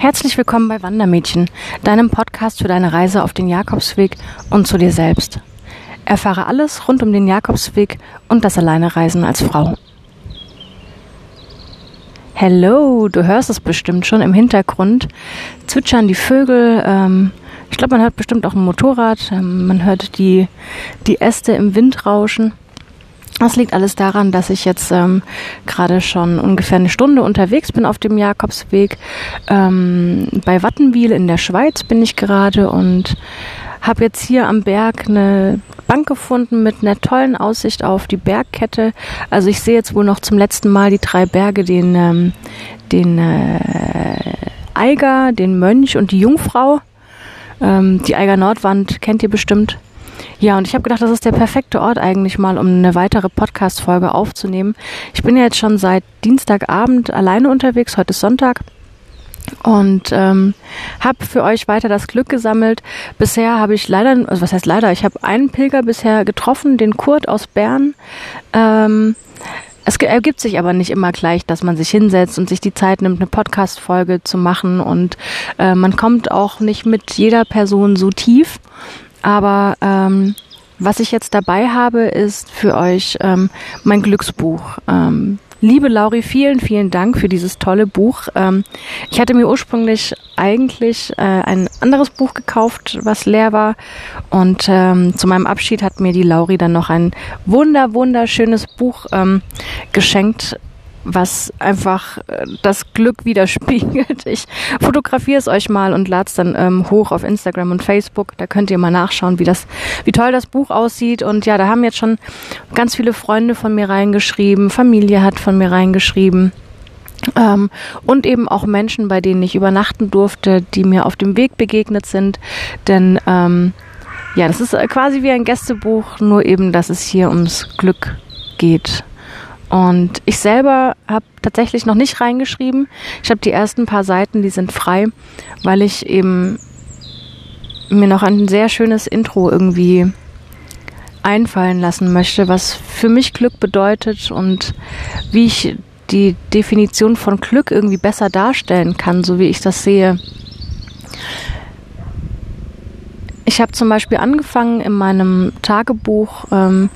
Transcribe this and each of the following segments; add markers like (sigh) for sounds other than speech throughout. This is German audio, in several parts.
Herzlich willkommen bei Wandermädchen, deinem Podcast für deine Reise auf den Jakobsweg und zu dir selbst. Erfahre alles rund um den Jakobsweg und das Alleinereisen als Frau. Hello, du hörst es bestimmt schon im Hintergrund. Zwitschern die Vögel. Ähm, ich glaube, man hört bestimmt auch ein Motorrad. Ähm, man hört die, die Äste im Wind rauschen. Das liegt alles daran, dass ich jetzt ähm, gerade schon ungefähr eine Stunde unterwegs bin auf dem Jakobsweg. Ähm, bei Wattenwil in der Schweiz bin ich gerade und habe jetzt hier am Berg eine Bank gefunden mit einer tollen Aussicht auf die Bergkette. Also ich sehe jetzt wohl noch zum letzten Mal die drei Berge, den, ähm, den äh, Eiger, den Mönch und die Jungfrau. Ähm, die Eiger Nordwand kennt ihr bestimmt. Ja, und ich habe gedacht, das ist der perfekte Ort eigentlich mal, um eine weitere Podcast-Folge aufzunehmen. Ich bin ja jetzt schon seit Dienstagabend alleine unterwegs, heute ist Sonntag und ähm, habe für euch weiter das Glück gesammelt. Bisher habe ich leider, also was heißt leider, ich habe einen Pilger bisher getroffen, den Kurt aus Bern. Ähm, es ergibt sich aber nicht immer gleich, dass man sich hinsetzt und sich die Zeit nimmt, eine Podcast-Folge zu machen und äh, man kommt auch nicht mit jeder Person so tief. Aber ähm, was ich jetzt dabei habe, ist für euch ähm, mein Glücksbuch. Ähm, liebe Lauri, vielen, vielen Dank für dieses tolle Buch. Ähm, ich hatte mir ursprünglich eigentlich äh, ein anderes Buch gekauft, was leer war. Und ähm, zu meinem Abschied hat mir die Lauri dann noch ein wunder, wunderschönes Buch ähm, geschenkt, was einfach äh, das Glück (laughs) widerspiegelt. Ich fotografiere es euch mal und lade es dann ähm, hoch auf Instagram und Facebook. Da könnt ihr mal nachschauen, wie das, wie toll das Buch aussieht. Und ja, da haben jetzt schon ganz viele Freunde von mir reingeschrieben, Familie hat von mir reingeschrieben. Ähm, und eben auch Menschen, bei denen ich übernachten durfte, die mir auf dem Weg begegnet sind. Denn ähm, ja, das ist quasi wie ein Gästebuch, nur eben, dass es hier ums Glück geht. Und ich selber habe tatsächlich noch nicht reingeschrieben. Ich habe die ersten paar Seiten, die sind frei, weil ich eben mir noch ein sehr schönes Intro irgendwie einfallen lassen möchte, was für mich Glück bedeutet und wie ich die Definition von Glück irgendwie besser darstellen kann, so wie ich das sehe. Ich habe zum Beispiel angefangen in meinem Tagebuch ähm,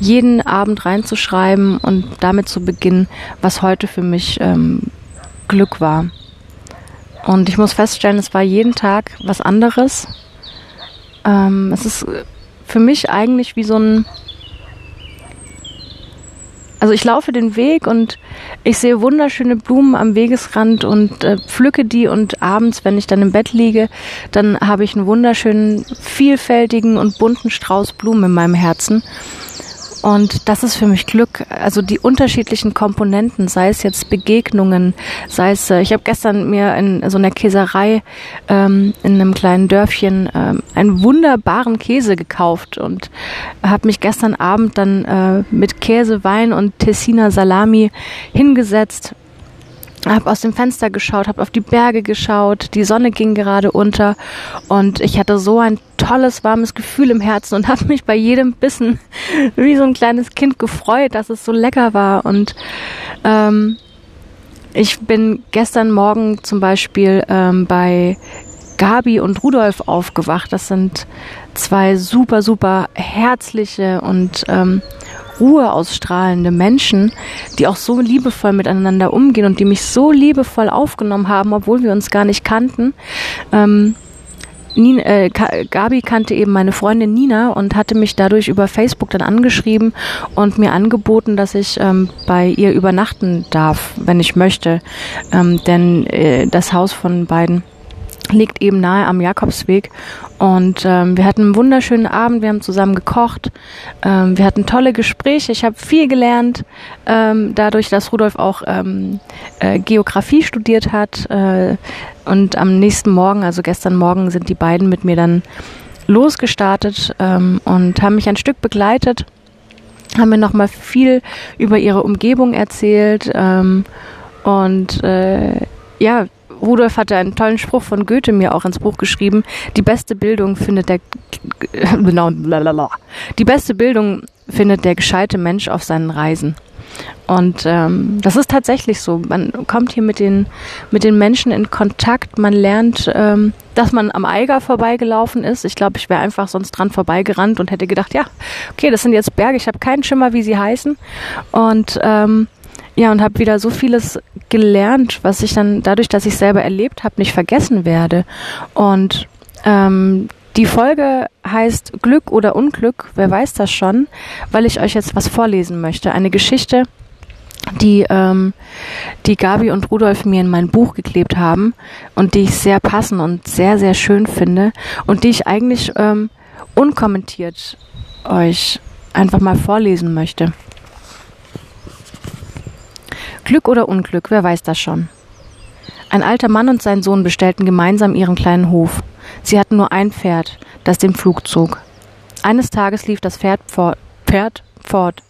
jeden Abend reinzuschreiben und damit zu beginnen, was heute für mich ähm, Glück war. Und ich muss feststellen, es war jeden Tag was anderes. Ähm, es ist für mich eigentlich wie so ein... Also ich laufe den Weg und ich sehe wunderschöne Blumen am Wegesrand und äh, pflücke die und abends, wenn ich dann im Bett liege, dann habe ich einen wunderschönen, vielfältigen und bunten Strauß Blumen in meinem Herzen. Und das ist für mich Glück. Also die unterschiedlichen Komponenten, sei es jetzt Begegnungen, sei es, äh, ich habe gestern mir in so einer Käserei ähm, in einem kleinen Dörfchen ähm, einen wunderbaren Käse gekauft und habe mich gestern Abend dann äh, mit Käse, Wein und Tessiner Salami hingesetzt habe aus dem Fenster geschaut, habe auf die Berge geschaut, die Sonne ging gerade unter und ich hatte so ein tolles, warmes Gefühl im Herzen und (laughs) habe mich bei jedem Bissen (laughs) wie so ein kleines Kind gefreut, dass es so lecker war. Und ähm, ich bin gestern Morgen zum Beispiel ähm, bei Gabi und Rudolf aufgewacht. Das sind zwei super, super herzliche und ähm, Ruhe ausstrahlende Menschen, die auch so liebevoll miteinander umgehen und die mich so liebevoll aufgenommen haben, obwohl wir uns gar nicht kannten. Ähm, Nina, äh, Gabi kannte eben meine Freundin Nina und hatte mich dadurch über Facebook dann angeschrieben und mir angeboten, dass ich ähm, bei ihr übernachten darf, wenn ich möchte. Ähm, denn äh, das Haus von beiden liegt eben nahe am Jakobsweg. Und ähm, wir hatten einen wunderschönen Abend, wir haben zusammen gekocht, ähm, wir hatten tolle Gespräche, ich habe viel gelernt, ähm, dadurch, dass Rudolf auch ähm, äh, Geografie studiert hat. Äh, und am nächsten Morgen, also gestern Morgen, sind die beiden mit mir dann losgestartet ähm, und haben mich ein Stück begleitet, haben mir nochmal viel über ihre Umgebung erzählt ähm, und äh, ja, Rudolf hatte einen tollen Spruch von Goethe mir auch ins Buch geschrieben. Die beste Bildung findet der (laughs) genau, die beste Bildung findet der gescheite Mensch auf seinen Reisen. Und ähm, das ist tatsächlich so. Man kommt hier mit den, mit den Menschen in Kontakt. Man lernt, ähm, dass man am Eiger vorbeigelaufen ist. Ich glaube, ich wäre einfach sonst dran vorbeigerannt und hätte gedacht, ja, okay, das sind jetzt Berge. Ich habe keinen Schimmer, wie sie heißen. Und ähm, ja, und habe wieder so vieles gelernt, was ich dann dadurch, dass ich selber erlebt habe, nicht vergessen werde. Und ähm, die Folge heißt Glück oder Unglück, wer weiß das schon, weil ich euch jetzt was vorlesen möchte. Eine Geschichte, die, ähm, die Gabi und Rudolf mir in mein Buch geklebt haben und die ich sehr passend und sehr, sehr schön finde und die ich eigentlich ähm, unkommentiert euch einfach mal vorlesen möchte. Glück oder Unglück, wer weiß das schon. Ein alter Mann und sein Sohn bestellten gemeinsam ihren kleinen Hof. Sie hatten nur ein Pferd, das den Flug zog. Eines Tages lief das Pferd fort. Pferd fort.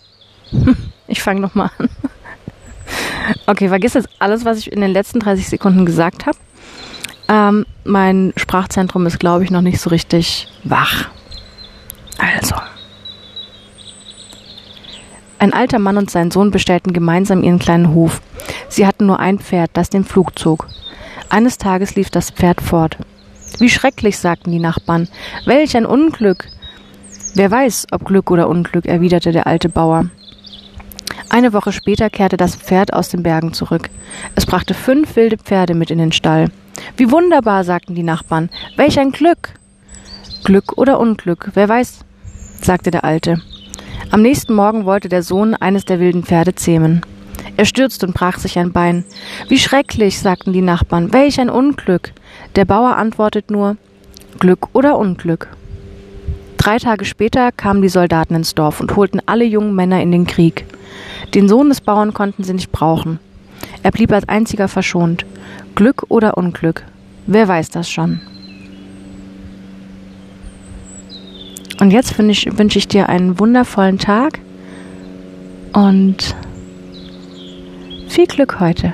(laughs) Ich fange nochmal an. Okay, vergiss jetzt alles, was ich in den letzten 30 Sekunden gesagt habe. Ähm, mein Sprachzentrum ist, glaube ich, noch nicht so richtig wach. Also. Ein alter Mann und sein Sohn bestellten gemeinsam ihren kleinen Hof. Sie hatten nur ein Pferd, das den Flug zog. Eines Tages lief das Pferd fort. Wie schrecklich, sagten die Nachbarn. Welch ein Unglück. Wer weiß, ob Glück oder Unglück, erwiderte der alte Bauer. Eine Woche später kehrte das Pferd aus den Bergen zurück. Es brachte fünf wilde Pferde mit in den Stall. Wie wunderbar, sagten die Nachbarn. Welch ein Glück. Glück oder Unglück, wer weiß, sagte der Alte. Am nächsten Morgen wollte der Sohn eines der wilden Pferde zähmen. Er stürzte und brach sich ein Bein. Wie schrecklich, sagten die Nachbarn. Welch ein Unglück. Der Bauer antwortet nur Glück oder Unglück. Drei Tage später kamen die Soldaten ins Dorf und holten alle jungen Männer in den Krieg. Den Sohn des Bauern konnten sie nicht brauchen. Er blieb als einziger verschont. Glück oder Unglück? Wer weiß das schon? Und jetzt ich, wünsche ich dir einen wundervollen Tag und viel Glück heute.